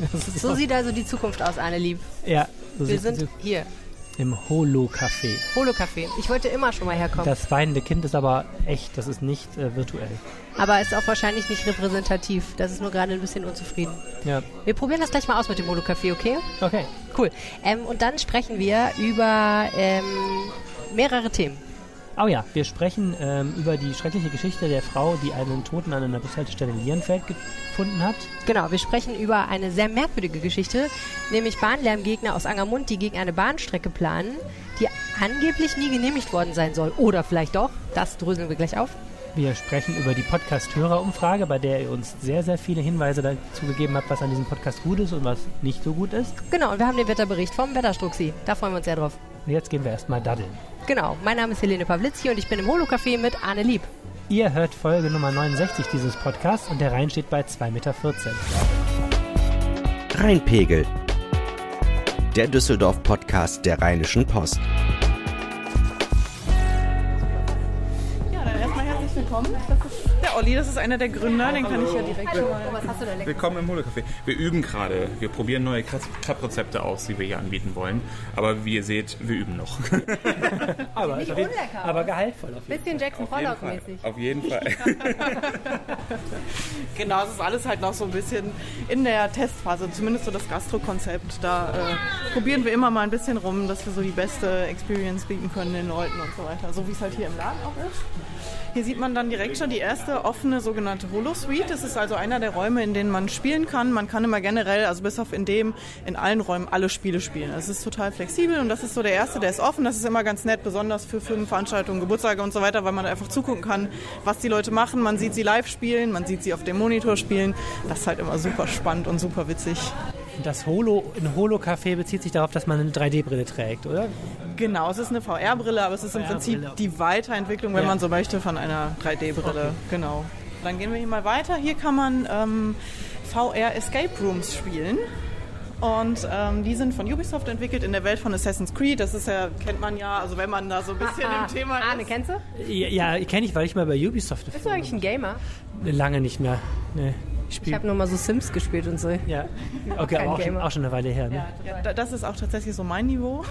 So sieht also die Zukunft aus, Anne Lieb. ja, so Wir sind hier. im Holo-Café. Holo-Café. Ich wollte immer schon mal herkommen. Das weinende Kind ist aber echt, das ist nicht äh, virtuell. aber ist auch wahrscheinlich nicht repräsentativ. Das ist nur gerade ein bisschen unzufrieden. Ja, Wir probieren das gleich mal aus mit dem Holo-Café, okay? okay. Cool. Ähm, und dann sprechen wir über ähm, mehrere Themen. Oh ja, wir sprechen ähm, über die schreckliche Geschichte der Frau, die einen Toten an einer Bushaltestelle in Lierenfeld gefunden hat. Genau, wir sprechen über eine sehr merkwürdige Geschichte, nämlich Bahnlärmgegner aus Angermund, die gegen eine Bahnstrecke planen, die angeblich nie genehmigt worden sein soll. Oder vielleicht doch. Das dröseln wir gleich auf. Wir sprechen über die Podcast-Hörerumfrage, bei der ihr uns sehr, sehr viele Hinweise dazu gegeben habt, was an diesem Podcast gut ist und was nicht so gut ist. Genau, und wir haben den Wetterbericht vom Wetterstruxi. Da freuen wir uns sehr drauf. Und jetzt gehen wir erstmal daddeln. Genau, mein Name ist Helene Pawlitzki und ich bin im Holo-Café mit Arne Lieb. Ihr hört Folge Nummer 69 dieses Podcasts und der Rhein steht bei 2,14 Meter. Rheinpegel. Der Düsseldorf-Podcast der Rheinischen Post. Ja, dann erstmal herzlich willkommen. Das ist der Olli, das ist einer der Gründer, den kann ich ja direkt schon mal. Was hast du da lecker? Willkommen im Holo-Café. Wir üben gerade. Wir probieren neue Crepe-Rezepte aus, die wir hier anbieten wollen. Aber wie ihr seht, wir üben noch. Aber, Nicht jeden- unlecker. aber gehaltvoll auf jeden Bisschen Jackson Auf jeden Fall. Pollock-mäßig. Auf jeden Fall. Genau, es ist alles halt noch so ein bisschen in der Testphase, zumindest so das Gastro-Konzept. Da äh, probieren wir immer mal ein bisschen rum, dass wir so die beste Experience bieten können den Leuten und so weiter. So wie es halt hier im Laden auch ist. Hier sieht man dann direkt schon die erste offene sogenannte Holo-Suite. Das ist also einer der Räume, in denen man spielen kann. Man kann immer generell, also bis auf in dem, in allen Räumen alle Spiele spielen. Es ist total flexibel und das ist so der erste, der ist offen. Das ist immer ganz nett, besonders für Firmenveranstaltungen, Geburtstage und so weiter, weil man einfach zugucken kann, was die Leute machen. Man sieht sie live spielen, man sieht sie auf dem Monitor spielen. Das ist halt immer super spannend und super witzig. Und das Holo, ein Holo-Café bezieht sich darauf, dass man eine 3D-Brille trägt, oder? Genau, es ist eine VR-Brille, aber es ist im. Prinzip die Weiterentwicklung, wenn Ja. man so möchte, von einer 3D-Brille. Genau. Dann gehen wir hier mal weiter. Hier kann man ähm, VR Escape Rooms spielen. Und ähm, die sind von Ubisoft entwickelt in der Welt von Assassin's Creed. Das ist ja, kennt man ja, also wenn man da so ein bisschen Ah, im Thema Arne, ist. kennst du? Ja, ja kenne ich, weil ich mal bei Ubisoft Bist du eigentlich ein Gamer? lange nicht mehr. Nee, ich Ich spiele. habe nur mal so Sims gespielt und so. Ja, okay, aber auch schon, auch schon eine Weile her. Ne? Ja, da- das ist auch tatsächlich so mein Niveau.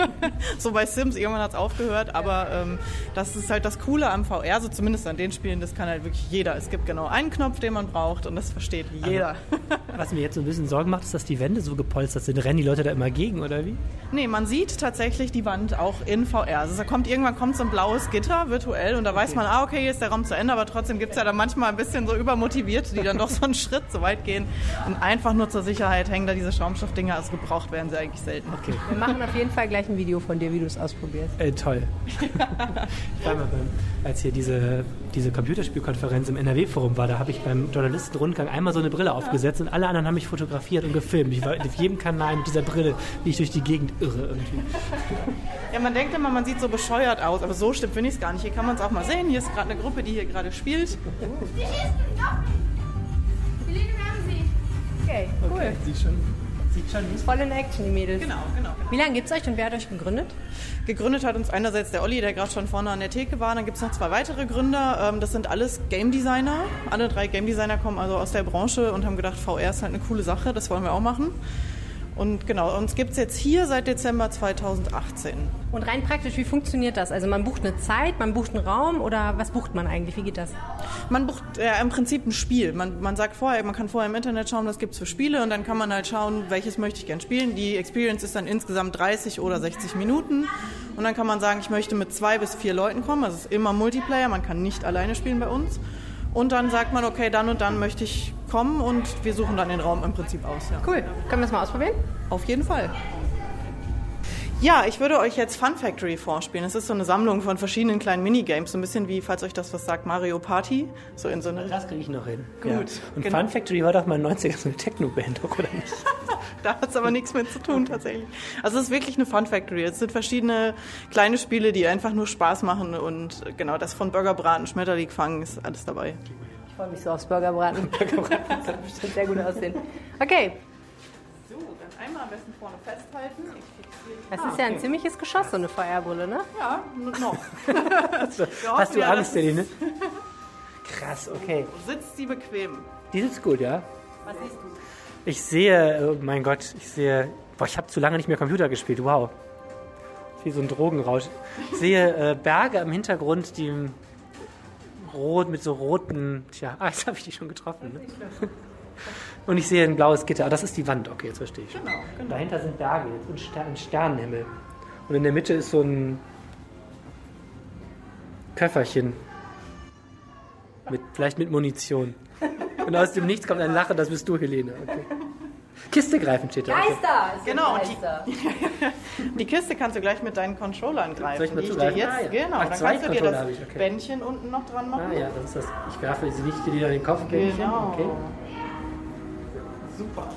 so bei Sims, irgendwann hat es aufgehört, aber ähm, das ist halt das Coole am VR, so zumindest an den Spielen, das kann halt wirklich jeder. Es gibt genau einen Knopf, den man braucht und das versteht jeder. Was mir jetzt so ein bisschen Sorgen macht, ist, dass die Wände so gepolstert sind. Rennen die Leute da immer gegen, oder wie? Nee, man sieht tatsächlich die Wand auch in VR. Also da kommt irgendwann kommt so ein blaues Gitter virtuell und da weiß man, ah, okay, hier ist der Raum zu Ende, aber trotzdem gibt es ja dann manchmal ein bisschen so übermotiviert, die dann doch so einen Schritt zu weit gehen und einfach nur zur Sicherheit hängen da diese Schaumstoffdinger. Also gebraucht werden sie eigentlich selten. Okay, Wir machen auf jeden Fall gleich ein Video von dir, wie du es ausprobierst. äh, toll. ich war mal beim, als hier diese, diese Computerspielkonferenz im NRW-Forum war, da habe ich beim Journalistenrundgang einmal so eine Brille aufgesetzt und alle anderen haben mich fotografiert und gefilmt. Ich war auf jedem Kanal mit dieser Brille, wie ich durch die Gegend irre irgendwie. Ja, man denkt immer, man sieht so bescheuert aus, aber so stimmt finde ich es gar nicht. Hier kann man es auch mal sehen. Hier ist gerade eine Gruppe, die hier gerade spielt. Okay, cool. Sieht schon, sieht schon nicht Voll in Action, die Mädels. Genau, genau. genau. Wie lange gibt's euch und wer hat euch gegründet? Gegründet hat uns einerseits der Olli, der gerade schon vorne an der Theke war. Dann gibt es noch zwei weitere Gründer. Ähm, Das sind alles Game Designer. Alle drei Game Designer kommen also aus der Branche und haben gedacht, VR ist halt eine coole Sache, das wollen wir auch machen. Und genau, uns gibt es jetzt hier seit Dezember 2018. Und rein praktisch, wie funktioniert das? Also man bucht eine Zeit, man bucht einen Raum oder was bucht man eigentlich? Wie geht das? Man bucht ja, im Prinzip ein Spiel. Man, man sagt vorher, man kann vorher im Internet schauen, was gibt's für Spiele und dann kann man halt schauen, welches möchte ich gern spielen. Die Experience ist dann insgesamt 30 oder 60 Minuten und dann kann man sagen, ich möchte mit zwei bis vier Leuten kommen. Also es ist immer Multiplayer, man kann nicht alleine spielen bei uns. Und dann sagt man, okay, dann und dann möchte ich kommen und wir suchen dann den Raum im Prinzip aus. Ja. Cool. Können wir das mal ausprobieren? Auf jeden Fall. Ja, ich würde euch jetzt Fun Factory vorspielen. Es ist so eine Sammlung von verschiedenen kleinen Minigames, so ein bisschen wie, falls euch das was sagt, Mario Party. So in so eine Das kriege ich noch hin. Gut, Ja. Und genau. Fun Factory war doch mal in den 90er so eine Techno-Band, oder nicht? Da hat es aber nichts mit zu tun tatsächlich. Also es ist wirklich eine Fun Factory. Es sind verschiedene kleine Spiele, die einfach nur Spaß machen und äh, genau das von Burgerbraten, Schmetterling fangen ist alles dabei. Ich freue mich so aufs Burgerbraten. das wird bestimmt sehr gut aussehen. Okay, So, dann einmal am besten vorne festhalten. Die- das ist ja ein ziemliches Geschoss, so eine Feuerbrille, ne? Ja, nur noch. Hast du ja, Angst, das- Celine? Krass, okay. Sitzt sie bequem. Die sitzt gut, ja? Was siehst du? Ich sehe, oh mein Gott, ich sehe, boah, ich habe zu lange nicht mehr Computer gespielt, wow. Wie so ein Drogenrausch. Ich sehe äh, Berge im Hintergrund, die rot mit so roten, tja, ah, jetzt habe ich die schon getroffen. Ne? Und ich sehe ein blaues Gitter. Ah, das ist die Wand, okay, jetzt verstehe ich. Genau, genau. Dahinter sind Berge und Ster ein Sternenhimmel. Und in der Mitte ist so ein Köfferchen. Mit, vielleicht mit Munition. Und aus dem Nichts kommt ein Lachen, das bist du, Helene. Okay. Kiste greifen steht da. Geister! Es Genau, und die- Geister. Die Kiste kannst du gleich mit deinen Controllern greifen. Soll ich mal die ich dir zugreifen? jetzt, Ah, ja. Genau, Ach, dann zwei kannst du dir das ich, okay. Bändchen unten noch dran machen. Ah ja, das ist das. Ich werfe sie nicht wieder in den Kopf. Bändchen. Genau. Okay. Super.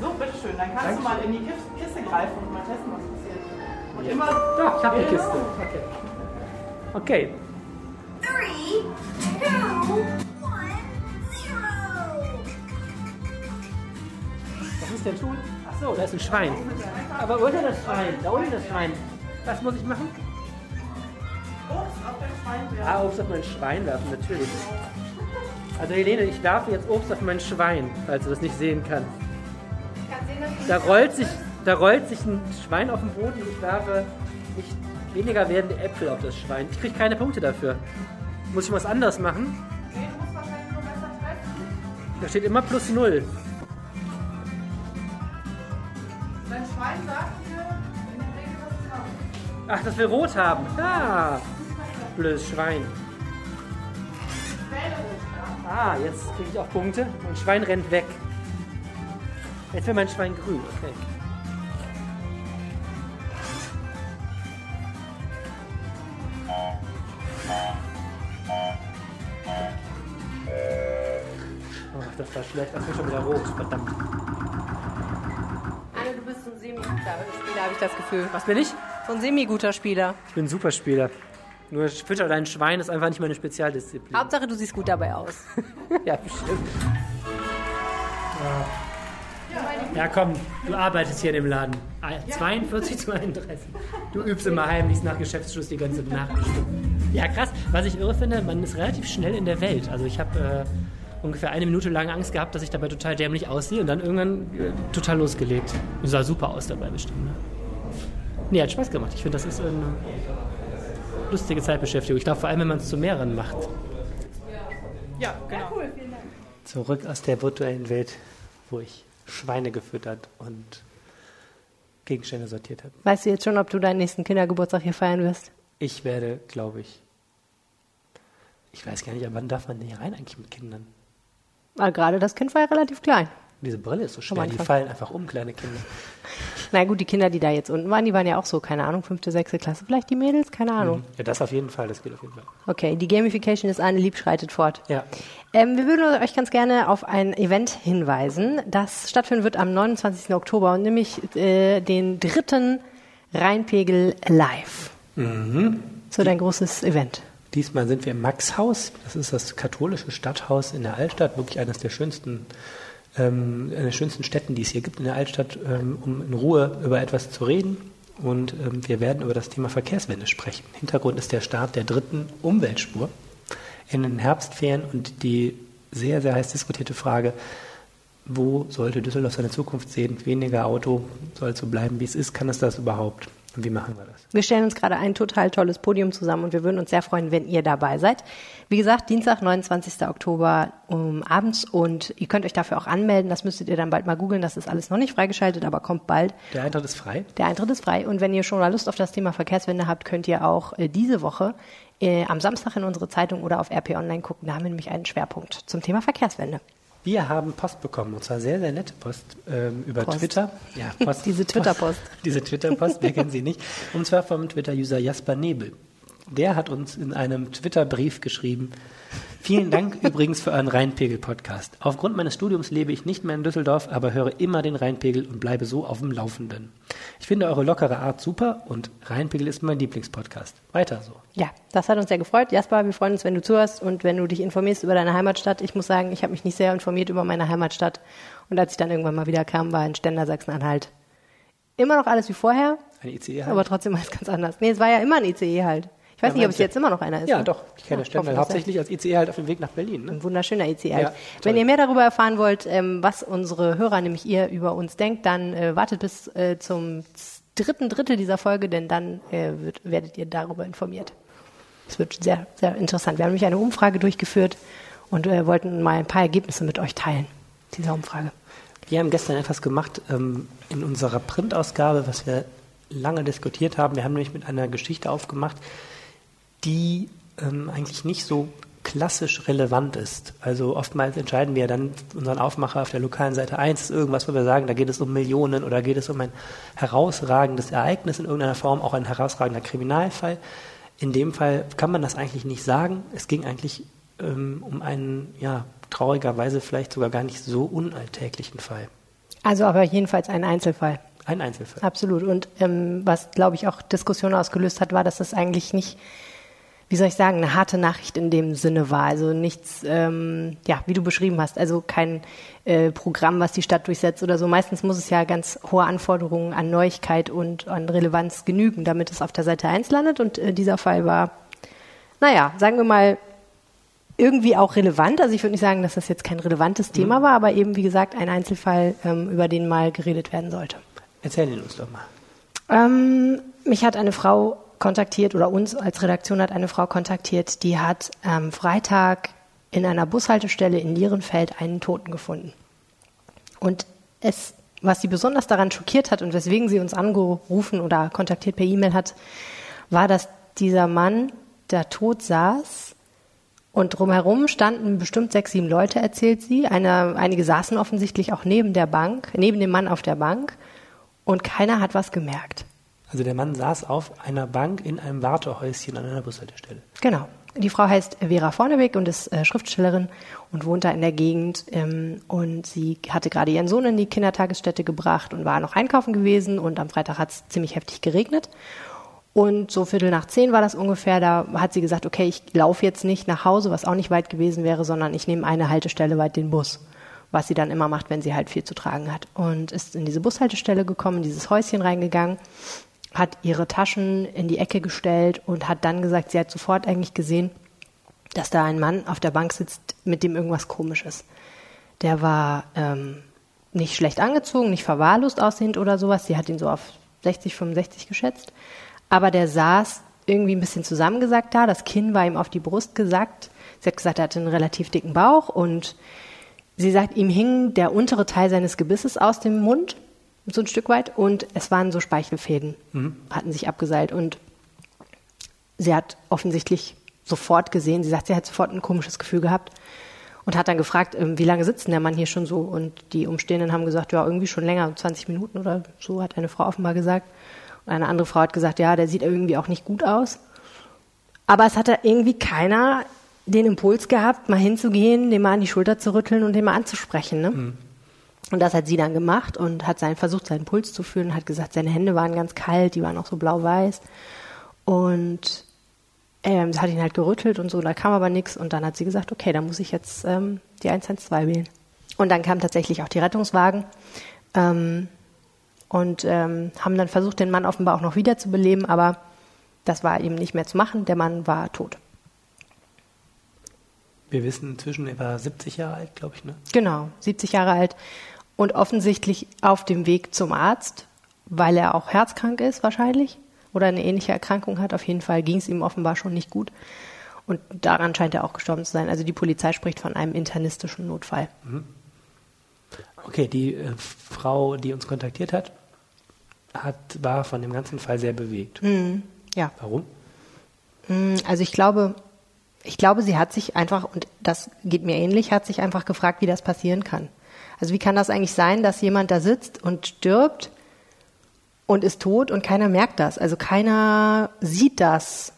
So, bitteschön. Dann kannst Dankeschön. du mal in die Kiste greifen und mal testen, was passiert. Und immer. Doch, ich habe die. Kiste. Okay. Okay. Three, two, ich denn tun? Ach so, da ist ein Schwein. Aber denn das Schwein? Da unten das Schwein. Was muss ich machen? Obst auf den Schwein werfen. Ah, Obst auf mein Schwein werfen, natürlich. Also Helene, ich werfe jetzt Obst auf mein Schwein, falls du das nicht sehen kannst. Da rollt sich, da rollt sich ein Schwein auf den Boden und ich werfe nicht weniger werdende Äpfel auf das Schwein. Ich kriege keine Punkte dafür. Muss ich was anderes machen? Da steht immer plus null. Ach, das will rot haben. Ah, blödes Schwein. Ja? Ah, jetzt kriege ich auch Punkte. Mein Schwein rennt weg. Jetzt will mein Schwein grün. Okay. Oh, das war schlecht. Das wird schon wieder rot. Verdammt. Anne, du bist so ein semi-guter Spieler, habe ich das Gefühl. Was bin ich? So ein semi-guter Spieler. Ich bin ein Superspieler. Nur Fütter dein Schwein ist einfach nicht meine Spezialdisziplin. Hauptsache, du siehst gut dabei aus. Ja, bestimmt. Ja, komm, du arbeitest hier in dem Laden. Ah, 42 zu 31. Du übst immer heimlich nach Geschäftsschluss die ganze Nacht. Ja, krass. Was ich irre finde, man ist relativ schnell in der Welt. Also ich habe äh, ungefähr eine Minute lang Angst gehabt, dass ich dabei total dämlich aussehe und dann irgendwann äh, total losgelegt. Ich sah super aus dabei bestimmt. Ne? Nee, hat Spaß gemacht. Ich finde, das ist eine lustige Zeitbeschäftigung. Ich glaube, vor allem, wenn man es zu mehreren macht. Ja, genau. Zurück aus der virtuellen Welt, wo ich Schweine gefüttert und Gegenstände sortiert habe. Weißt du jetzt schon, ob du deinen nächsten Kindergeburtstag hier feiern wirst? Ich werde, glaube ich, ich weiß gar nicht, aber wann darf man denn hier rein eigentlich mit Kindern? Weil gerade das Kind war ja relativ klein. Diese Brille ist so schwer, die fallen einfach um, kleine Kinder. Na gut, die Kinder, die da jetzt unten waren, die waren ja auch so, keine Ahnung, fünfte, sechste Klasse, vielleicht die Mädels, keine Ahnung. Ja, das auf jeden Fall, das geht auf jeden Fall. Okay, die Gamification des Anne Lieb schreitet fort. Ja, Ähm, wir würden euch ganz gerne auf ein Event hinweisen, das stattfinden wird am 29. Oktober und nämlich äh, den dritten Rheinpegel Live. So dein großes Event. Diesmal sind wir im Maxhaus. Das ist das katholische Stadthaus in der Altstadt, wirklich eines der schönsten, ähm, der schönsten Städten, die es hier gibt in der Altstadt, ähm, um in Ruhe über etwas zu reden. Und ähm, wir werden über das Thema Verkehrswende sprechen. Hintergrund ist der Start der dritten Umweltspur in den Herbstferien und die sehr, sehr heiß diskutierte Frage, wo sollte Düsseldorf seine Zukunft sehen? Weniger Auto soll so bleiben, wie es ist. Kann es das überhaupt? Und wie machen wir das? Wir stellen uns gerade ein total tolles Podium zusammen und wir würden uns sehr freuen, wenn ihr dabei seid. Wie gesagt, Dienstag, 29. Oktober um abends und ihr könnt euch dafür auch anmelden. Das müsstet ihr dann bald mal googeln. Das ist alles noch nicht freigeschaltet, aber kommt bald. Der Eintritt ist frei. Der Eintritt ist frei und wenn ihr schon mal Lust auf das Thema Verkehrswende habt, könnt ihr auch äh, diese Woche äh, am Samstag in unsere Zeitung oder auf RP Online gucken. Da haben wir nämlich einen Schwerpunkt zum Thema Verkehrswende. Wir haben Post bekommen, und zwar sehr, sehr nette Post ähm, über Post. Twitter. Ja, Post. Diese Twitter-Post. Diese Twitter-Post, wer kennt sie nicht? Und zwar vom Twitter-User Jasper Nebel. Der hat uns in einem Twitter-Brief geschrieben, Vielen Dank übrigens für euren Rheinpegel-Podcast. Aufgrund meines Studiums lebe ich nicht mehr in Düsseldorf, aber höre immer den Rheinpegel und bleibe so auf dem Laufenden. Ich finde eure lockere Art super und Rheinpegel ist mein Lieblingspodcast. Weiter so. Ja, das hat uns sehr gefreut. Jasper, wir freuen uns, wenn du zuhörst und wenn du dich informierst über deine Heimatstadt. Ich muss sagen, ich habe mich nicht sehr informiert über meine Heimatstadt. Und als ich dann irgendwann mal wieder kam, war in Stender Sachsen-Anhalt immer noch alles wie vorher, Ein ICE halt. aber trotzdem alles ganz anders. Nee, es war ja immer ein ICE halt. Ich weiß Ja, nicht, ob es jetzt immer noch einer ist. Ja, ne? doch. Ich kenne Ja, Stendal hauptsächlich als ICE halt auf dem Weg nach Berlin. Ne? Ein wunderschöner ICE. Ja, Wenn ihr mehr darüber erfahren wollt, ähm, was unsere Hörer, nämlich ihr, über uns denkt, dann äh, wartet bis äh, zum dritten Drittel dieser Folge, denn dann äh, wird, werdet ihr darüber informiert. Es wird sehr, sehr interessant. Wir haben nämlich eine Umfrage durchgeführt und äh, wollten mal ein paar Ergebnisse mit euch teilen, dieser Umfrage. Wir haben gestern etwas gemacht ähm, in unserer Printausgabe, was wir lange diskutiert haben. Wir haben nämlich mit einer Geschichte aufgemacht, die ähm, eigentlich nicht so klassisch relevant ist. Also oftmals entscheiden wir dann unseren Aufmacher auf der lokalen Seite 1 ist irgendwas, wo wir sagen, da geht es um Millionen oder geht es um ein herausragendes Ereignis in irgendeiner Form, auch ein herausragender Kriminalfall. In dem Fall kann man das eigentlich nicht sagen. Es ging eigentlich ähm, um einen, ja, traurigerweise vielleicht sogar gar nicht so unalltäglichen Fall. Also aber jedenfalls ein Einzelfall. Ein Einzelfall. Absolut. Und ähm, was, glaube ich, auch Diskussionen ausgelöst hat, war, dass das eigentlich nicht, wie soll ich sagen, eine harte Nachricht in dem Sinne war. Also nichts, ähm, ja, wie du beschrieben hast, also kein äh, Programm, was die Stadt durchsetzt oder so. Meistens muss es ja ganz hohe Anforderungen an Neuigkeit und an Relevanz genügen, damit es auf der Seite 1 landet. Und äh, dieser Fall war, naja, sagen wir mal, irgendwie auch relevant. Also ich würde nicht sagen, dass das jetzt kein relevantes Thema war, aber eben, wie gesagt, ein Einzelfall, ähm, über den mal geredet werden sollte. Erzähl ihn uns doch mal. Ähm, mich hat eine Frau kontaktiert oder uns als Redaktion hat eine Frau kontaktiert, die hat am Freitag in einer Bushaltestelle in Lierenfeld einen Toten gefunden. Und es, was sie besonders daran schockiert hat und weswegen sie uns angerufen oder kontaktiert per E-Mail hat, war, dass dieser Mann da tot saß und drumherum standen bestimmt sechs, sieben Leute, erzählt sie. Eine, einige saßen offensichtlich auch neben der Bank, neben dem Mann auf der Bank und keiner hat was gemerkt. Also der Mann saß auf einer Bank in einem Wartehäuschen an einer Bushaltestelle. Genau. Die Frau heißt Vera Vorneweg und ist äh, Schriftstellerin und wohnt da in der Gegend. Ähm, und sie hatte gerade ihren Sohn in die Kindertagesstätte gebracht und war noch einkaufen gewesen. Und am Freitag hat es ziemlich heftig geregnet. Und so Viertel nach zehn war das ungefähr. Da hat sie gesagt, okay, ich laufe jetzt nicht nach Hause, was auch nicht weit gewesen wäre, sondern ich nehme eine Haltestelle weit den Bus. Was sie dann immer macht, wenn sie halt viel zu tragen hat. Und ist in diese Bushaltestelle gekommen, in dieses Häuschen reingegangen hat ihre Taschen in die Ecke gestellt und hat dann gesagt, sie hat sofort eigentlich gesehen, dass da ein Mann auf der Bank sitzt, mit dem irgendwas komisch ist. Der war ähm, nicht schlecht angezogen, nicht verwahrlost aussehend oder sowas. Sie hat ihn so auf 60, 65 geschätzt. Aber der saß irgendwie ein bisschen zusammengesackt da. Das Kinn war ihm auf die Brust gesackt. Sie hat gesagt, er hatte einen relativ dicken Bauch und sie sagt, ihm hing der untere Teil seines Gebisses aus dem Mund so ein Stück weit. Und es waren so Speichelfäden, hatten sich abgeseilt. Und sie hat offensichtlich sofort gesehen, sie sagt, sie hat sofort ein komisches Gefühl gehabt und hat dann gefragt, ähm, wie lange sitzt denn der Mann hier schon so? Und die Umstehenden haben gesagt, ja, irgendwie schon länger, 20 Minuten oder so, hat eine Frau offenbar gesagt. Und eine andere Frau hat gesagt, ja, der sieht irgendwie auch nicht gut aus, aber es hatte irgendwie keiner den Impuls gehabt, mal hinzugehen, den mal an die Schulter zu rütteln und den mal anzusprechen, ne? Und das hat sie dann gemacht und hat seinen, versucht, seinen Puls zu fühlen, hat gesagt, seine Hände waren ganz kalt, die waren auch so blau-weiß. Und ähm, sie hat ihn halt gerüttelt und so, da kam aber nichts. Und dann hat sie gesagt, okay, dann muss ich jetzt ähm, die 112 wählen. Und dann kamen tatsächlich auch die Rettungswagen ähm, und ähm, haben dann versucht, den Mann offenbar auch noch wiederzubeleben, aber das war eben nicht mehr zu machen. Der Mann war tot. Wir wissen inzwischen, er war 70 Jahre alt, glaube ich, ne? Genau, 70 Jahre alt und offensichtlich auf dem Weg zum Arzt, weil er auch herzkrank ist wahrscheinlich oder eine ähnliche Erkrankung hat. Auf jeden Fall ging es ihm offenbar schon nicht gut. Und daran scheint er auch gestorben zu sein. Also die Polizei spricht von einem internistischen Notfall. Okay, die äh, Frau, die uns kontaktiert hat, hat, war von dem ganzen Fall sehr bewegt. Ja. Warum? Mm, Also ich glaube, ich glaube, sie hat sich einfach, und das geht mir ähnlich, hat sich einfach gefragt, wie das passieren kann. Also wie kann das eigentlich sein, dass jemand da sitzt und stirbt und ist tot und keiner merkt das? Also keiner sieht das.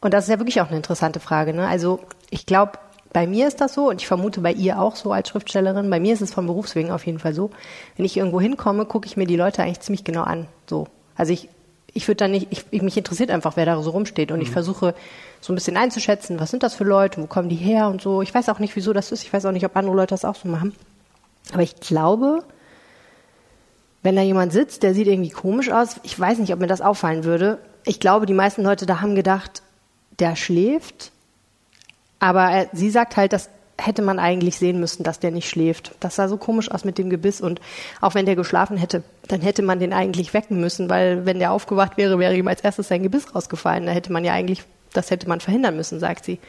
Und das ist ja wirklich auch eine interessante Frage. Ne? Also ich glaube, bei mir ist das so und ich vermute bei ihr auch so als Schriftstellerin. Bei mir ist es vom Berufswegen auf jeden Fall so. Wenn ich irgendwo hinkomme, gucke ich mir die Leute eigentlich ziemlich genau an. So. Also ich, ich würde dann nicht, ich, ich, mich interessiert einfach, wer da so rumsteht und ich versuche so ein bisschen einzuschätzen, was sind das für Leute, wo kommen die her und so. Ich weiß auch nicht, wieso das ist. Ich weiß auch nicht, ob andere Leute das auch so machen. Aber ich glaube, wenn da jemand sitzt, der sieht irgendwie komisch aus, ich weiß nicht, ob mir das auffallen würde. ich glaube, die meisten Leute da haben gedacht, der schläft. Aber er, sie sagt halt, das hätte man eigentlich sehen müssen, dass der nicht schläft. Das sah so komisch aus mit dem Gebiss und auch wenn der geschlafen hätte, dann hätte man den eigentlich wecken müssen, weil wenn der aufgewacht wäre, wäre ihm als erstes sein Gebiss rausgefallen. Da hätte man ja eigentlich, das hätte man verhindern müssen, sagt sie.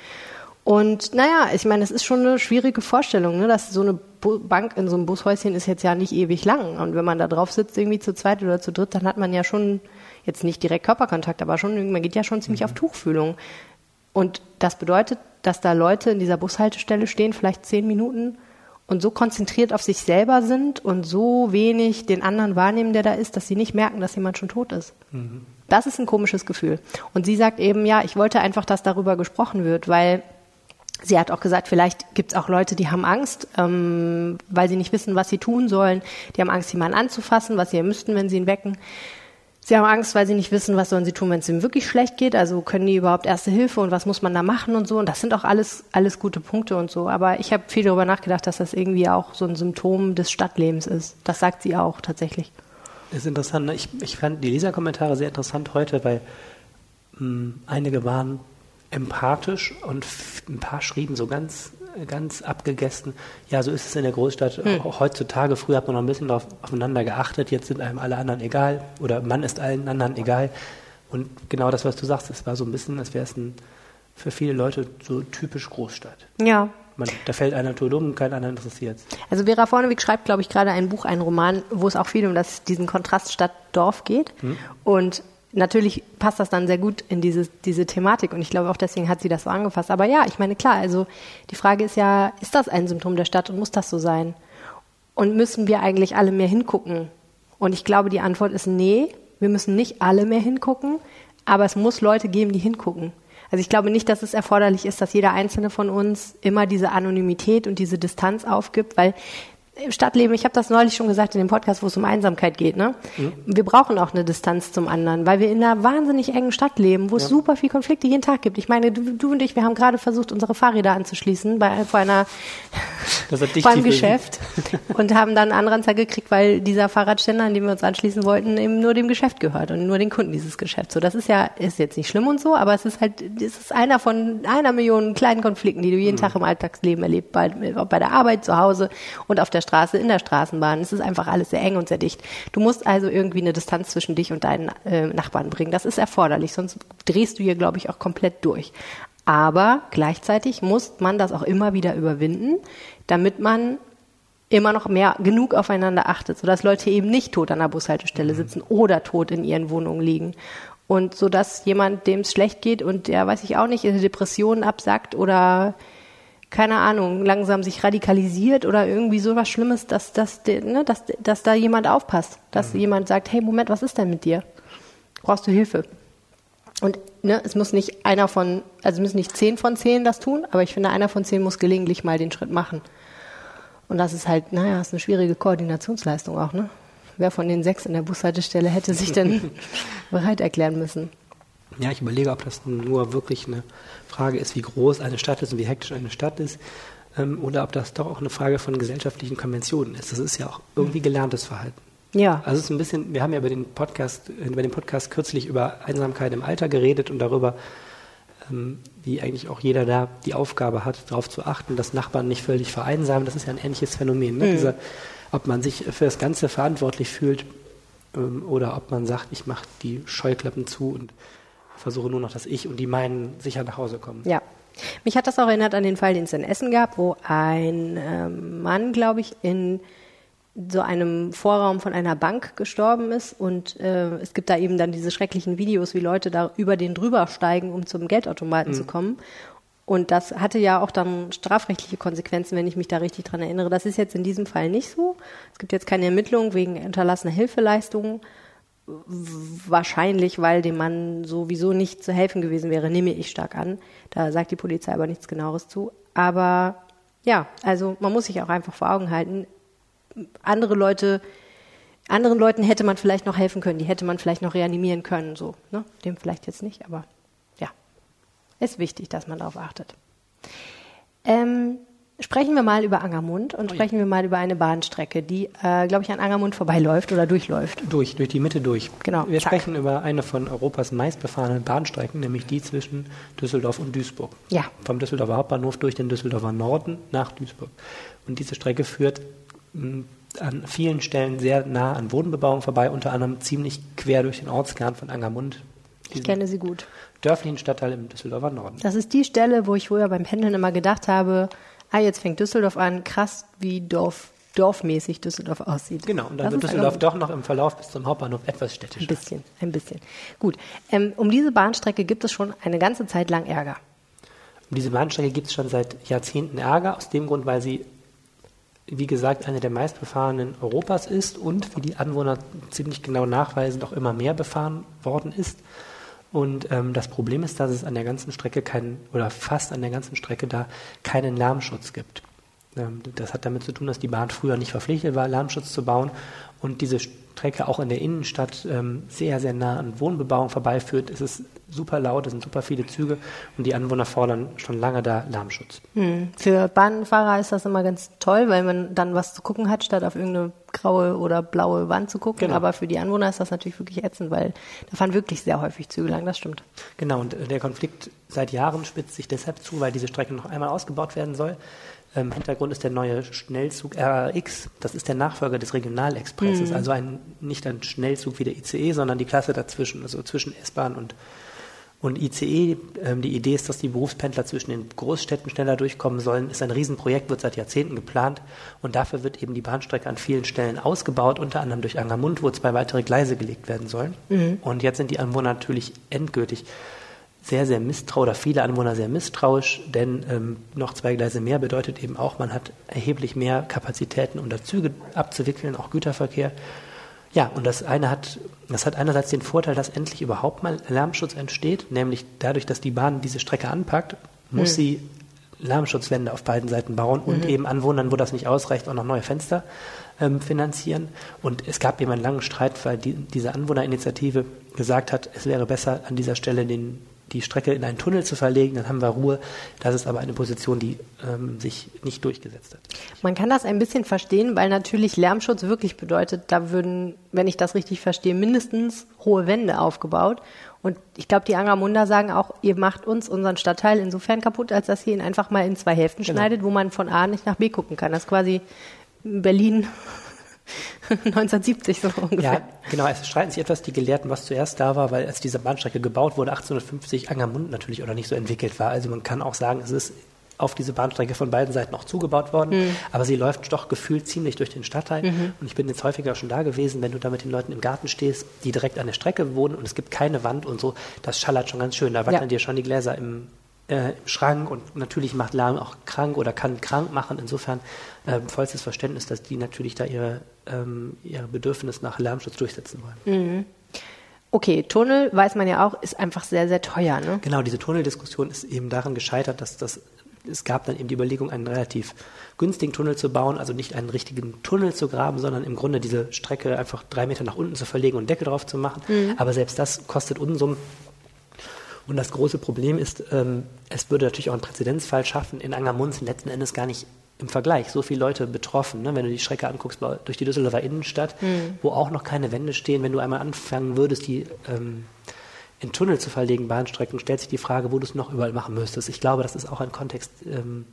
Und naja, ich meine, es ist schon eine schwierige Vorstellung, ne? dass so eine Bank in so einem Bushäuschen ist jetzt ja nicht ewig lang. Und wenn man da drauf sitzt, irgendwie zu zweit oder zu dritt, dann hat man ja schon jetzt nicht direkt Körperkontakt, aber schon, man geht ja schon ziemlich auf Tuchfühlung. Und das bedeutet, dass da Leute in dieser Bushaltestelle stehen, vielleicht zehn Minuten und so konzentriert auf sich selber sind und so wenig den anderen wahrnehmen, der da ist, dass sie nicht merken, dass jemand schon tot ist. Das ist ein komisches Gefühl. Und sie sagt eben, ja, ich wollte einfach, dass darüber gesprochen wird, weil Sie hat auch gesagt, vielleicht gibt es auch Leute, die haben Angst, ähm, weil sie nicht wissen, was sie tun sollen. Die haben Angst, jemanden anzufassen, was sie müssten, wenn sie ihn wecken. Sie haben Angst, weil sie nicht wissen, was sollen sie tun, wenn es ihm wirklich schlecht geht. Also können die überhaupt Erste Hilfe und was muss man da machen und so. Und das sind auch alles, alles gute Punkte und so. Aber ich habe viel darüber nachgedacht, dass das irgendwie auch so ein Symptom des Stadtlebens ist. Das sagt sie auch tatsächlich. Das ist interessant. ne? Ich, ich fand die Leserkommentare sehr interessant heute, weil mh, einige waren empathisch und ein paar schrieben so ganz, ganz abgegessen. Ja, so ist es in der Großstadt auch heutzutage. Früher hat man noch ein bisschen drauf, aufeinander geachtet. Jetzt sind einem alle anderen egal oder man ist allen anderen egal. Und genau das, was du sagst, es war so ein bisschen, als wäre es ein, für viele Leute so typisch Großstadt. Ja. Man, da fällt einer tot um, kein anderer interessiert Also Vera Vornewig schreibt, glaube ich, gerade ein Buch, einen Roman, wo es auch viel um das, diesen Kontrast Stadt-Dorf geht. Und natürlich passt das dann sehr gut in diese, diese Thematik. Und ich glaube auch deswegen hat sie das so angefasst. Aber ja, ich meine, klar, also die Frage ist ja, ist das ein Symptom der Stadt und muss das so sein? Und müssen wir eigentlich alle mehr hingucken? Und ich glaube, die Antwort ist nee, wir müssen nicht alle mehr hingucken, aber es muss Leute geben, die hingucken. Also ich glaube nicht, dass es erforderlich ist, dass jeder einzelne von uns immer diese Anonymität und diese Distanz aufgibt, weil im Stadtleben, ich habe das neulich schon gesagt in dem Podcast, wo es um Einsamkeit geht, ne? Wir brauchen auch eine Distanz zum anderen, weil wir in einer wahnsinnig engen Stadt leben, wo es super viel Konflikte jeden Tag gibt. Ich meine, du, du und ich, wir haben gerade versucht, unsere Fahrräder anzuschließen bei vor einer vor einem Geschäft und haben dann einen Anranzer gekriegt, weil dieser Fahrradständer, an dem wir uns anschließen wollten, eben nur dem Geschäft gehört und nur den Kunden dieses Geschäfts. So, das ist ja ist jetzt nicht schlimm und so, aber es ist halt, es ist einer von einer Million kleinen Konflikten, die du jeden Tag im Alltagsleben erlebst, bei, bei der Arbeit, zu Hause und auf der Straße, in der Straßenbahn. Es ist einfach alles sehr eng und sehr dicht. Du musst also irgendwie eine Distanz zwischen dich und deinen äh, Nachbarn bringen. Das ist erforderlich, sonst drehst du hier, glaube ich, auch komplett durch. Aber gleichzeitig muss man das auch immer wieder überwinden, damit man immer noch mehr genug aufeinander achtet, sodass Leute eben nicht tot an der Bushaltestelle sitzen oder tot in ihren Wohnungen liegen. Und so dass jemand, dem es schlecht geht und der, weiß ich auch nicht, in Depressionen absackt oder keine Ahnung, langsam sich radikalisiert oder irgendwie sowas Schlimmes, dass, dass, ne, dass, dass da jemand aufpasst. Dass jemand sagt, hey, Moment, was ist denn mit dir? Brauchst du Hilfe? Und ne, es muss nicht einer von, also es müssen nicht zehn von zehn das tun, aber ich finde, einer von zehn muss gelegentlich mal den Schritt machen. Und das ist halt, naja, ist eine schwierige Koordinationsleistung auch, ne? Wer von den sechs in der Bushaltestelle hätte sich denn bereit erklären müssen? Ja, ich überlege, ob das nur wirklich eine Frage ist, wie groß eine Stadt ist und wie hektisch eine Stadt ist, ähm, oder ob das doch auch eine Frage von gesellschaftlichen Konventionen ist. Das ist ja auch irgendwie gelerntes Verhalten. Ja. Also es ist ein bisschen, wir haben ja über den Podcast, über den Podcast kürzlich über Einsamkeit im Alter geredet und darüber, ähm, wie eigentlich auch jeder da die Aufgabe hat, darauf zu achten, dass Nachbarn nicht völlig vereinsamen. Das ist ja ein ähnliches Phänomen. Ne? Dieser, ob man sich für das Ganze verantwortlich fühlt ähm, oder ob man sagt, ich mache die Scheuklappen zu und versuche nur noch, dass ich und die meinen sicher nach Hause kommen. Ja. Mich hat das auch erinnert an den Fall, den es in Essen gab, wo ein ähm, Mann, glaube ich, in so einem Vorraum von einer Bank gestorben ist und äh, es gibt da eben dann diese schrecklichen Videos, wie Leute da über den drüber steigen, um zum Geldautomaten zu kommen. Und das hatte ja auch dann strafrechtliche Konsequenzen, wenn ich mich da richtig dran erinnere. Das ist jetzt in diesem Fall nicht so. Es gibt jetzt keine Ermittlungen wegen unterlassener Hilfeleistungen. Wahrscheinlich, weil dem Mann sowieso nicht zu helfen gewesen wäre, nehme ich stark an. Da sagt die Polizei aber nichts genaueres zu. Aber ja, also man muss sich auch einfach vor Augen halten, andere Leute, anderen Leuten hätte man vielleicht noch helfen können, die hätte man vielleicht noch reanimieren können, so, ne? Dem vielleicht jetzt nicht, aber ja. Ist wichtig, dass man darauf achtet. Ähm, Sprechen wir mal über Angermund Oh und sprechen wir mal über eine Bahnstrecke, die, äh, glaube ich, an Angermund vorbeiläuft oder durchläuft. Durch, durch die Mitte durch. Genau, Wir zack. sprechen über eine von Europas meistbefahrenen Bahnstrecken, nämlich die zwischen Düsseldorf und Duisburg. Ja. Vom Düsseldorfer Hauptbahnhof durch den Düsseldorfer Norden nach Duisburg. Und diese Strecke führt mh, an vielen Stellen sehr nah an Wohnbebauung vorbei, unter anderem ziemlich quer durch den Ortskern von Angermund, Ich kenne sie gut. dörflichen Stadtteil im Düsseldorfer Norden. Das ist die Stelle, wo ich früher beim Pendeln immer gedacht habe, ah, jetzt fängt Düsseldorf an, krass, wie Dorf, dorfmäßig Düsseldorf aussieht. Genau, und dann Das wird Düsseldorf doch noch im Verlauf bis zum Hauptbahnhof etwas Ein städtischer. bisschen, ein bisschen. Gut. Ähm, um diese Bahnstrecke gibt es schon eine ganze Zeit lang Ärger. Um diese Bahnstrecke gibt es schon seit Jahrzehnten Ärger, aus dem Grund, weil sie, wie gesagt, eine der meistbefahrenen Europas ist und, wie die Anwohner ziemlich genau nachweisen, auch immer mehr befahren worden ist. Und ähm, das Problem ist, dass es an der ganzen Strecke keinen, oder fast an der ganzen Strecke da keinen Lärmschutz gibt. Ähm, das hat damit zu tun, dass die Bahn früher nicht verpflichtet war, Lärmschutz zu bauen und diese Strecke auch in der Innenstadt ähm, sehr, sehr nah an Wohnbebauung vorbeiführt. Es ist super laut, es sind super viele Züge und die Anwohner fordern schon lange da Lärmschutz. Hm. Für Bahnfahrer ist das immer ganz toll, weil man dann was zu gucken hat, statt auf irgendeine graue oder blaue Wand zu gucken. Genau. Aber für die Anwohner ist das natürlich wirklich ätzend, weil da fahren wirklich sehr häufig Züge lang, das stimmt. Genau, und äh, der Konflikt seit Jahren spitzt sich deshalb zu, weil diese Strecke noch einmal ausgebaut werden soll. Ähm, Hintergrund ist der neue Schnellzug RRX. Das ist der Nachfolger des Regionalexpresses. Also ein, nicht ein Schnellzug wie der ICE, sondern die Klasse dazwischen, also zwischen S-Bahn und, und ICE. Ähm, die Idee ist, dass die Berufspendler zwischen den Großstädten schneller durchkommen sollen. Ist ein Riesenprojekt, wird seit Jahrzehnten geplant. Und dafür wird eben die Bahnstrecke an vielen Stellen ausgebaut, unter anderem durch Angermund, wo zwei weitere Gleise gelegt werden sollen. Und jetzt sind die Anwohner natürlich endgültig sehr, sehr misstrauisch oder viele Anwohner sehr misstrauisch, denn ähm, noch zwei Gleise mehr bedeutet eben auch, man hat erheblich mehr Kapazitäten, um da Züge abzuwickeln, auch Güterverkehr. Ja, und das eine hat, das hat einerseits den Vorteil, dass endlich überhaupt mal Lärmschutz entsteht, nämlich dadurch, dass die Bahn diese Strecke anpackt, muss sie Lärmschutzwände auf beiden Seiten bauen und eben Anwohnern, wo das nicht ausreicht, auch noch neue Fenster ähm, finanzieren. Und es gab eben einen langen Streit, weil die, diese Anwohnerinitiative gesagt hat, es wäre besser an dieser Stelle den, die Strecke in einen Tunnel zu verlegen, dann haben wir Ruhe. Das ist aber eine Position, die ähm, sich nicht durchgesetzt hat. Man kann das ein bisschen verstehen, weil natürlich Lärmschutz wirklich bedeutet, da würden, wenn ich das richtig verstehe, mindestens hohe Wände aufgebaut. Und ich glaube, die Angermunder sagen auch, ihr macht uns unseren Stadtteil insofern kaputt, als dass ihr ihn einfach mal in zwei Hälften Genau. schneidet, wo man von A nicht nach B gucken kann. Das ist quasi Berlin 1970 so ungefähr. Ja, genau. Es streiten sich etwas die Gelehrten, was zuerst da war, weil als diese Bahnstrecke gebaut wurde, 1850 Angermund natürlich oder nicht so entwickelt war. Also man kann auch sagen, es ist auf diese Bahnstrecke von beiden Seiten auch zugebaut worden, aber sie läuft doch gefühlt ziemlich durch den Stadtteil. Und ich bin jetzt häufiger schon da gewesen, wenn du da mit den Leuten im Garten stehst, die direkt an der Strecke wohnen und es gibt keine Wand und so, das schallert schon ganz schön. Da wackeln Ja. dir schon die Gläser im, äh, im Schrank und natürlich macht Lärm auch krank oder kann krank machen. Insofern äh, vollstes Verständnis, dass die natürlich da ihre, ähm, ihre Bedürfnis nach Lärmschutz durchsetzen wollen. Okay, Tunnel, weiß man ja auch, ist einfach sehr, sehr teuer. Ne? Genau, diese Tunneldiskussion ist eben daran gescheitert, dass das es gab dann eben die Überlegung, einen relativ günstigen Tunnel zu bauen, also nicht einen richtigen Tunnel zu graben, sondern im Grunde diese Strecke einfach drei Meter nach unten zu verlegen und Deckel drauf zu machen. Aber selbst das kostet Unsummen. Und das große Problem ist, ähm, es würde natürlich auch einen Präzedenzfall schaffen. In Angermund sind letzten Endes gar nicht im Vergleich so viele Leute betroffen. Ne? Wenn du die Strecke anguckst durch die Düsseldorfer Innenstadt, wo auch noch keine Wände stehen, wenn du einmal anfangen würdest, die ähm, in Tunnel zu verlegen, Bahnstrecken, stellt sich die Frage, wo du es noch überall machen müsstest. Ich glaube, das ist auch ein Kontext, ähm,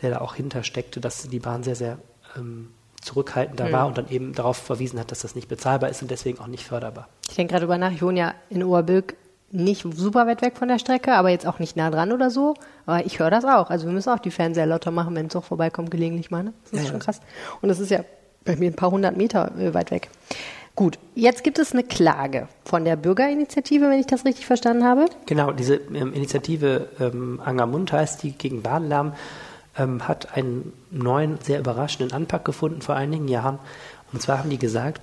der da auch hintersteckte, dass die Bahn sehr, sehr ähm, zurückhaltend da war und dann eben darauf verwiesen hat, dass das nicht bezahlbar ist und deswegen auch nicht förderbar. Ich denke gerade drüber nach, ich wohne ja in Oberbilk nicht super weit weg von der Strecke, aber jetzt auch nicht nah dran oder so. Aber ich höre das auch. Also wir müssen auch die Fernseher lauter machen, wenn ein Zug vorbeikommt, gelegentlich mal. Ne? Das ist Ja, schon krass. Und das ist ja bei mir ein paar hundert Meter äh, weit weg. Gut, jetzt gibt es eine Klage von der Bürgerinitiative, wenn ich das richtig verstanden habe. Genau, diese ähm, Initiative ähm, Angermund heißt die gegen Bahnlärm, ähm, hat einen neuen, sehr überraschenden Anpack gefunden vor einigen Jahren. Und zwar haben die gesagt,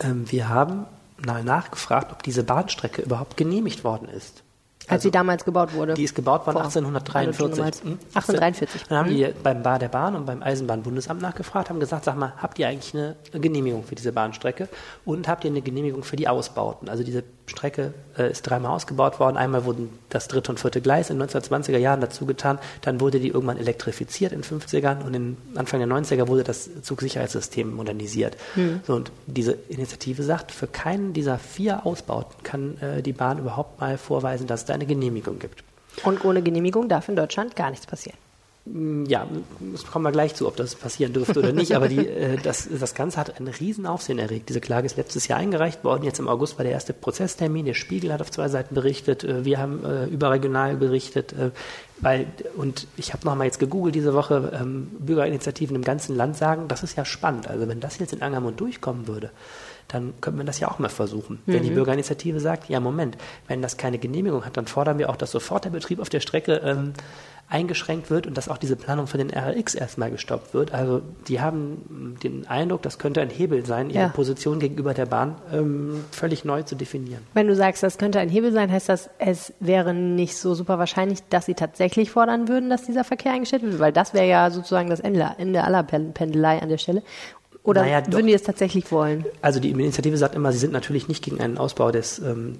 ähm, wir haben mal nachgefragt, ob diese Bahnstrecke überhaupt genehmigt worden ist. Als sie damals gebaut wurde. Die ist gebaut worden Vor- 1843. Hm? 1843. Dann haben die beim Bar der Bahn und beim Eisenbahnbundesamt nachgefragt, haben gesagt, sag mal, habt ihr eigentlich eine Genehmigung für diese Bahnstrecke und habt ihr eine Genehmigung für die Ausbauten? Also diese Strecke äh, ist dreimal ausgebaut worden. Einmal wurden das dritte und vierte Gleis in den 1920er Jahren dazu getan. Dann wurde die irgendwann elektrifiziert in den 50ern und in Anfang der 90er wurde das Zugsicherheitssystem modernisiert. So, und diese Initiative sagt, für keinen dieser vier Ausbauten kann äh, die Bahn überhaupt mal vorweisen, dass da eine Genehmigung gibt. Und ohne Genehmigung darf in Deutschland gar nichts passieren. Ja, das kommen wir gleich zu, ob das passieren dürfte oder nicht. Aber die, äh, das, das Ganze hat einen riesen Aufsehen erregt. Diese Klage ist letztes Jahr eingereicht worden. Jetzt im August war der erste Prozesstermin. Der Spiegel hat auf zwei Seiten berichtet. Äh, Wir haben äh, überregional berichtet. Äh, weil, und ich habe nochmal jetzt gegoogelt diese Woche, ähm, Bürgerinitiativen im ganzen Land sagen, das ist ja spannend. Also wenn das jetzt in Angermund durchkommen würde, dann könnte man das ja auch mal versuchen. Wenn die Bürgerinitiative sagt, ja Moment, wenn das keine Genehmigung hat, dann fordern wir auch, dass sofort der Betrieb auf der Strecke ähm, eingeschränkt wird und dass auch diese Planung für den RLX erstmal gestoppt wird. Also die haben den Eindruck, das könnte ein Hebel sein, ihre Ja. Position gegenüber der Bahn ähm, völlig neu zu definieren. Wenn du sagst, das könnte ein Hebel sein, heißt das, es wäre nicht so super wahrscheinlich, dass sie tatsächlich fordern würden, dass dieser Verkehr eingestellt wird, weil das wäre ja sozusagen das Ende, Ende aller Pen- Pendelei an der Stelle. Oder Naja, würden die es tatsächlich wollen? Also die Initiative sagt immer, sie sind natürlich nicht gegen einen Ausbau des, ähm,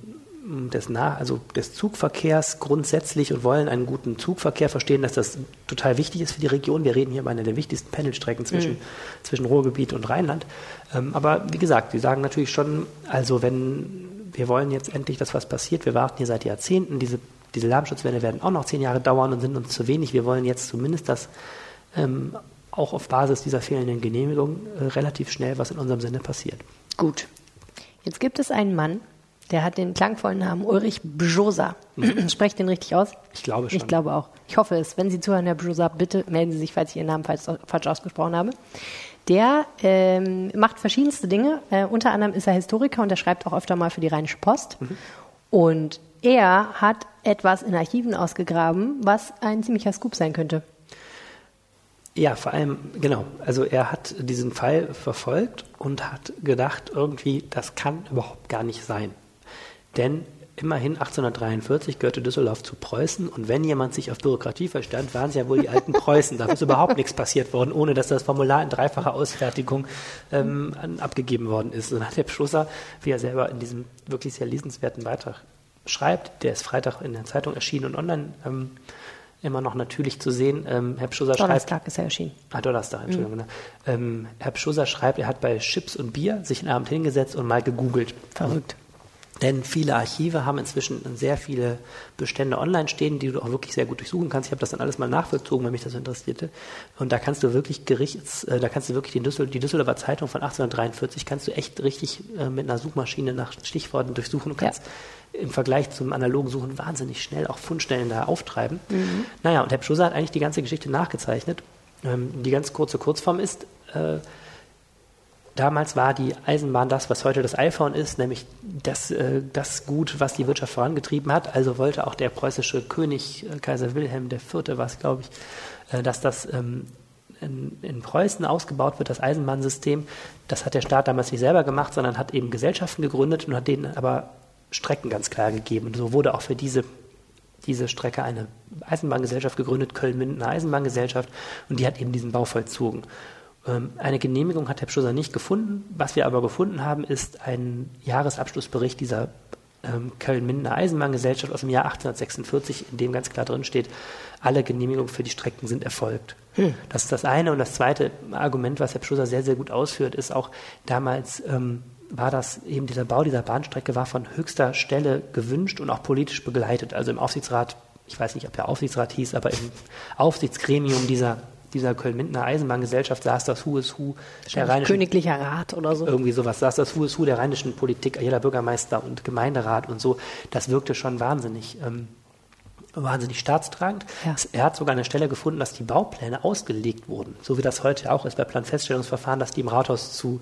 des, nah, also des Zugverkehrs grundsätzlich und wollen einen guten Zugverkehr verstehen, dass das total wichtig ist für die Region. Wir reden hier über eine der wichtigsten Pendelstrecken zwischen, zwischen Ruhrgebiet und Rheinland. Ähm, aber wie gesagt, sie sagen natürlich schon, also wenn wir wollen jetzt endlich, dass was passiert, wir warten hier seit Jahrzehnten, diese, diese Lärmschutzwelle werden auch noch zehn Jahre dauern und sind uns zu wenig. Wir wollen jetzt zumindest das ähm, auch auf Basis dieser fehlenden Genehmigung äh, relativ schnell was in unserem Sinne passiert. Gut. Jetzt gibt es einen Mann, der hat den klangvollen Namen Ulrich Bjosa. Sprecht den richtig aus? Ich glaube schon. Ich glaube auch. Ich hoffe es. Wenn Sie zuhören, Herr Bjosa, bitte melden Sie sich, falls ich Ihren Namen falsch, falsch ausgesprochen habe. Der ähm, macht verschiedenste Dinge. Äh, unter anderem ist er Historiker und er schreibt auch öfter mal für die Rheinische Post. Und er hat etwas in Archiven ausgegraben, was ein ziemlicher Scoop sein könnte. Ja, vor allem, genau. Also er hat diesen Fall verfolgt und hat gedacht, irgendwie, das kann überhaupt gar nicht sein. Denn immerhin 1843 gehörte Düsseldorf zu Preußen und wenn jemand sich auf Bürokratie verstand, waren es ja wohl die alten Preußen. Da ist überhaupt nichts passiert worden, ohne dass das Formular in dreifacher Ausfertigung ähm, abgegeben worden ist. Und dann hat der Beschlusser, wie er selber in diesem wirklich sehr lesenswerten Beitrag schreibt, der ist Freitag in der Zeitung erschienen und online ähm, immer noch natürlich zu sehen. Ähm, Herr schreibt, Donnerstag ist er erschienen. Ah, Donnerstag, Entschuldigung. ne? Ähm, Herr Pschusser schreibt, er hat bei Chips und Bier sich einen Abend hingesetzt und mal gegoogelt. Verrückt. Denn viele Archive haben inzwischen sehr viele Bestände online stehen, die du auch wirklich sehr gut durchsuchen kannst. Ich habe das dann alles mal nachvollzogen, wenn mich das interessierte. Und da kannst du wirklich Gerichts, äh, da kannst du wirklich den Düssel, die Düsseldorfer Zeitung von 1843 kannst du echt richtig äh, mit einer Suchmaschine nach Stichworten durchsuchen und Ja. kannst im Vergleich zum analogen Suchen wahnsinnig schnell auch Fundstellen da auftreiben. Naja, und Herr Pschusser hat eigentlich die ganze Geschichte nachgezeichnet. Ähm, die ganz kurze Kurzform ist, äh, Damals war die Eisenbahn das, was heute das iPhone ist, nämlich das, äh, das Gut, was die Wirtschaft vorangetrieben hat. Also wollte auch der preußische König, äh, Kaiser Wilhelm IV. war glaube ich, äh, dass das ähm, in, in Preußen ausgebaut wird, das Eisenbahnsystem. Das hat der Staat damals nicht selber gemacht, sondern hat eben Gesellschaften gegründet und hat denen aber Strecken ganz klar gegeben. Und so wurde auch für diese diese Strecke eine Eisenbahngesellschaft gegründet, Köln-Mindener Eisenbahngesellschaft, und die hat eben diesen Bau vollzogen. Ähm, Eine Genehmigung hat Herr Pschusser nicht gefunden. Was wir aber gefunden haben, ist ein Jahresabschlussbericht dieser ähm, Köln-Mindener Eisenbahngesellschaft aus dem Jahr 1846, in dem ganz klar drin steht, alle Genehmigungen für die Strecken sind erfolgt. Das ist das eine. Und das zweite Argument, was Herr Pschusser sehr, sehr gut ausführt, ist auch damals ähm, war das eben dieser Bau dieser Bahnstrecke war von höchster Stelle gewünscht und auch politisch begleitet. Also im Aufsichtsrat, ich weiß nicht, ob der Aufsichtsrat hieß, aber im Aufsichtsgremium dieser, dieser Köln-Mindener Eisenbahngesellschaft saß das Who is Who der rheinischen Königlicher Rat oder so. irgendwie sowas saß das Who is Who der rheinischen Politik, jeder Bürgermeister und Gemeinderat und so. Das wirkte schon wahnsinnig, ähm, wahnsinnig staatstragend. Ja. Er hat sogar eine Stelle gefunden, dass die Baupläne ausgelegt wurden, so wie das heute auch ist bei Planfeststellungsverfahren, dass die im Rathaus zu,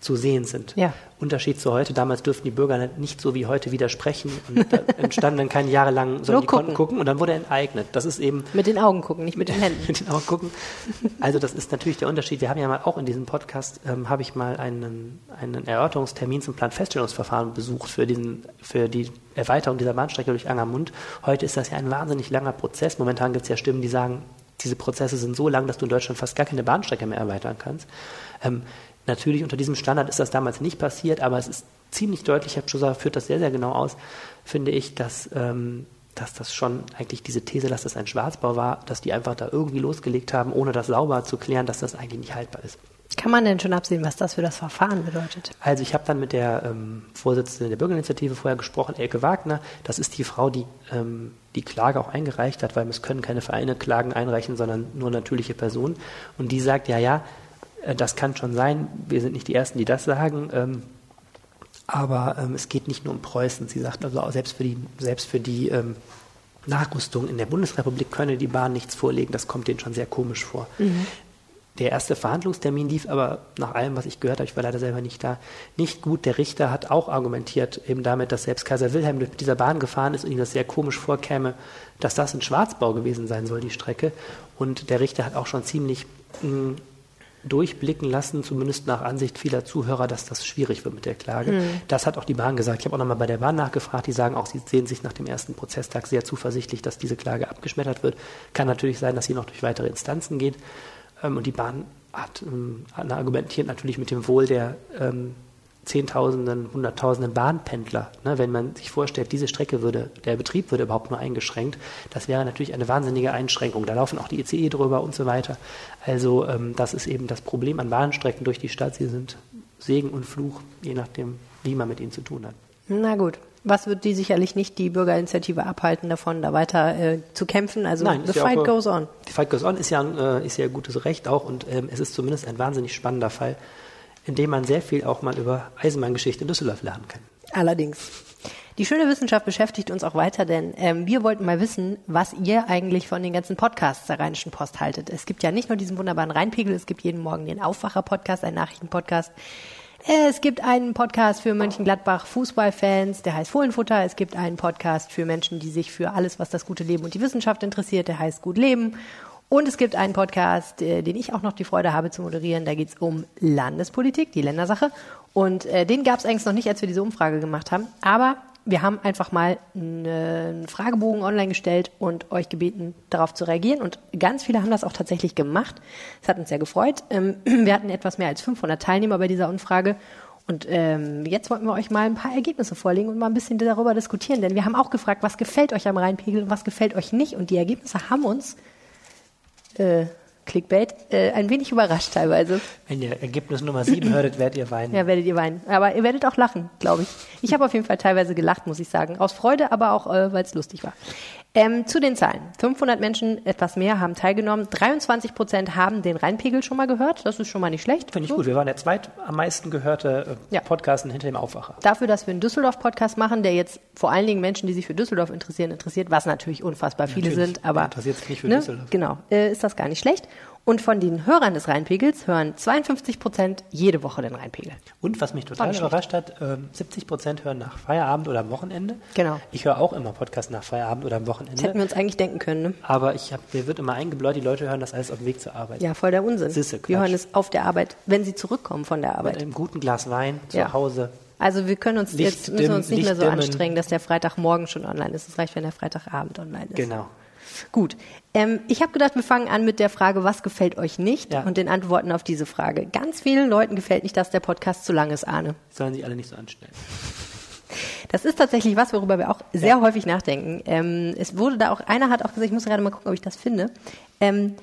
zu sehen sind. Ja. Unterschied zu heute, damals dürften die Bürger nicht so wie heute widersprechen und da entstanden dann keine jahrelang, sondern Nur die konnten gucken. gucken und dann wurde enteignet. Das ist eben Mit den Augen gucken, nicht mit den Händen. mit den Augen gucken. Also das ist natürlich der Unterschied. Wir haben ja mal auch in diesem Podcast, ähm, habe ich mal einen, einen Erörterungstermin zum Planfeststellungsverfahren besucht für, diesen, für die Erweiterung dieser Bahnstrecke durch Angermund. Heute ist das ja ein wahnsinnig langer Prozess. Momentan gibt es ja Stimmen, die sagen, diese Prozesse sind so lang, dass du in Deutschland fast gar keine Bahnstrecke mehr erweitern kannst. Ähm, natürlich unter diesem Standard ist das damals nicht passiert, aber es ist ziemlich deutlich, Herr Schuster führt das sehr, sehr genau aus, finde ich, dass, ähm, dass das schon eigentlich diese These, dass das ein Schwarzbau war, dass die einfach da irgendwie losgelegt haben, ohne das sauber zu klären, dass das eigentlich nicht haltbar ist. Kann man denn schon absehen, was das für das Verfahren bedeutet? Also ich habe dann mit der ähm, Vorsitzenden der Bürgerinitiative vorher gesprochen, Elke Wagner. Das ist die Frau, die ähm, die Klage auch eingereicht hat, weil es können keine Vereine Klagen einreichen, sondern nur natürliche Personen. Und die sagt, ja, ja, das kann schon sein. Wir sind nicht die Ersten, die das sagen. Ähm, aber ähm, es geht nicht nur um Preußen. Sie sagt also selbst für die, selbst für die ähm, Nachrüstung in der Bundesrepublik könne die Bahn nichts vorlegen. Das kommt denen schon sehr komisch vor. Der erste Verhandlungstermin lief aber nach allem, was ich gehört habe, ich war leider selber nicht da, nicht gut. Der Richter hat auch argumentiert, eben damit, dass selbst Kaiser Wilhelm mit dieser Bahn gefahren ist und ihm das sehr komisch vorkäme, dass das ein Schwarzbau gewesen sein soll, die Strecke. Und der Richter hat auch schon ziemlich mh, durchblicken lassen, zumindest nach Ansicht vieler Zuhörer, dass das schwierig wird mit der Klage. Das hat auch die Bahn gesagt. Ich habe auch nochmal bei der Bahn nachgefragt. Die sagen auch, sie sehen sich nach dem ersten Prozesstag sehr zuversichtlich, dass diese Klage abgeschmettert wird. Kann natürlich sein, dass sie noch durch weitere Instanzen geht. Ähm, und die Bahn hat ähm, argumentiert natürlich mit dem Wohl der ähm, Zehntausenden, Hunderttausenden Bahnpendler. Ne, wenn man sich vorstellt, diese Strecke würde, der Betrieb würde überhaupt nur eingeschränkt, das wäre natürlich eine wahnsinnige Einschränkung. Da laufen auch die ICE drüber und so weiter. Also ähm, das ist eben das Problem an Bahnstrecken durch die Stadt. Sie sind Segen und Fluch, je nachdem, wie man mit ihnen zu tun hat. Na gut. Was wird die sicherlich nicht die Bürgerinitiative abhalten davon, da weiter äh, zu kämpfen? Also Nein, the ist ja fight auch, goes on. Die Fight Goes On ist ja, ein, äh, ist ja gutes Recht auch und ähm, es ist zumindest ein wahnsinnig spannender Fall, in dem man sehr viel auch mal über Eisenbahngeschichte in Düsseldorf lernen kann. Allerdings. Die schöne Wissenschaft beschäftigt uns auch weiter, denn ähm, wir wollten mal wissen, was ihr eigentlich von den ganzen Podcasts der Rheinischen Post haltet. Es gibt ja nicht nur diesen wunderbaren Rheinpegel, es gibt jeden Morgen den Aufwacher-Podcast, einen Nachrichtenpodcast. Es gibt einen Podcast für Mönchengladbach Fußballfans, der heißt Fohlenfutter. Es gibt einen Podcast für Menschen, die sich für alles, was das gute Leben und die Wissenschaft interessiert, der heißt Gut Leben. Und es gibt einen Podcast, äh, den ich auch noch die Freude habe zu moderieren. Da geht es um Landespolitik, die Ländersache. Und äh, den gab es eigentlich noch nicht, als wir diese Umfrage gemacht haben. Aber wir haben einfach mal einen Fragebogen online gestellt und euch gebeten, darauf zu reagieren. Und ganz viele haben das auch tatsächlich gemacht. Das hat uns sehr gefreut. Ähm, wir hatten etwas mehr als 500 Teilnehmer bei dieser Umfrage. Und ähm, jetzt wollten wir euch mal ein paar Ergebnisse vorlegen und mal ein bisschen darüber diskutieren. Denn wir haben auch gefragt, was gefällt euch am Rheinpegel und was gefällt euch nicht. Und die Ergebnisse haben uns, äh, Clickbait, äh, ein wenig überrascht teilweise. Wenn ihr Ergebnis Nummer 7 hörtet, werdet ihr weinen. Ja, werdet ihr weinen. Aber ihr werdet auch lachen, glaube ich. Ich habe auf jeden Fall teilweise gelacht, muss ich sagen. Aus Freude, aber auch, äh, weil es lustig war. Ähm, zu den Zahlen. 500 Menschen, etwas mehr, haben teilgenommen. 23 Prozent haben den Rheinpegel schon mal gehört. Das ist schon mal nicht schlecht. Finde ich So. gut. Wir waren der zweit am meisten gehörte äh, Ja. Podcast hinter dem Aufwacher. Dafür, dass wir einen Düsseldorf-Podcast machen, der jetzt vor allen Dingen Menschen, die sich für Düsseldorf interessieren, interessiert, was natürlich unfassbar viele Natürlich. sind, aber interessiert sich nicht für ne, Düsseldorf? Genau, äh, ist das gar nicht schlecht. Und von den Hörern des Rheinpegels hören 52 Prozent jede Woche den Rheinpegel. Und was mich total überrascht hat, ähm, 70 Prozent hören nach Feierabend oder am Wochenende. Genau. Ich höre auch immer Podcast nach Feierabend oder am Das hätten Wochenende. wir uns eigentlich denken können. Ne? Aber ich hab, mir wird immer eingebläut, die Leute hören das alles auf dem Weg zur Arbeit. Ja, voll der Unsinn. Quatsch. wir hören es auf der Arbeit, wenn sie zurückkommen von der Mit Arbeit. einem guten Glas Wein zu Ja. Hause. Also wir können uns Licht jetzt müssen uns nicht mehr so Licht dimmen. anstrengen, dass der Freitagmorgen schon online ist. Es reicht, wenn der Freitagabend online ist. Genau. Gut. Ähm, ich habe gedacht, wir fangen an mit der Frage, was gefällt euch nicht Ja. und den Antworten auf diese Frage. Ganz vielen Leuten gefällt nicht, dass der Podcast zu lang ist, Arne. Sollen sich alle nicht so anstellen. Das ist tatsächlich was, worüber wir auch sehr häufig nachdenken. Ähm, es wurde da auch, einer hat auch gesagt, ich muss gerade mal gucken, ob ich das finde. Ähm,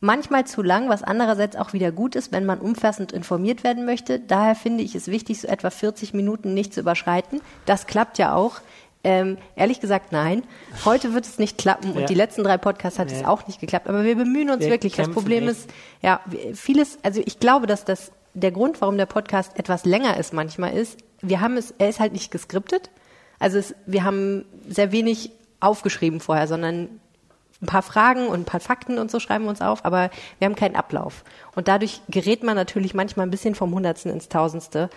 manchmal zu lang, was andererseits auch wieder gut ist, wenn man umfassend informiert werden möchte. Daher finde ich es wichtig, so etwa 40 Minuten nicht zu überschreiten. Das klappt ja auch. Ähm, ehrlich gesagt, nein. Heute wird es nicht klappen und Ja. die letzten drei Podcasts hat Nee. es auch nicht geklappt. Aber wir bemühen uns Wir wirklich. Das Problem echt. ist, ja, vieles, also ich glaube, dass das der Grund, warum der Podcast etwas länger ist manchmal ist, wir haben es, er ist halt nicht geskriptet. Also es, wir haben sehr wenig aufgeschrieben vorher, sondern ein paar Fragen und ein paar Fakten und so schreiben wir uns auf, aber wir haben keinen Ablauf. Und dadurch gerät man natürlich manchmal ein bisschen vom Hundertsten ins Tausendste.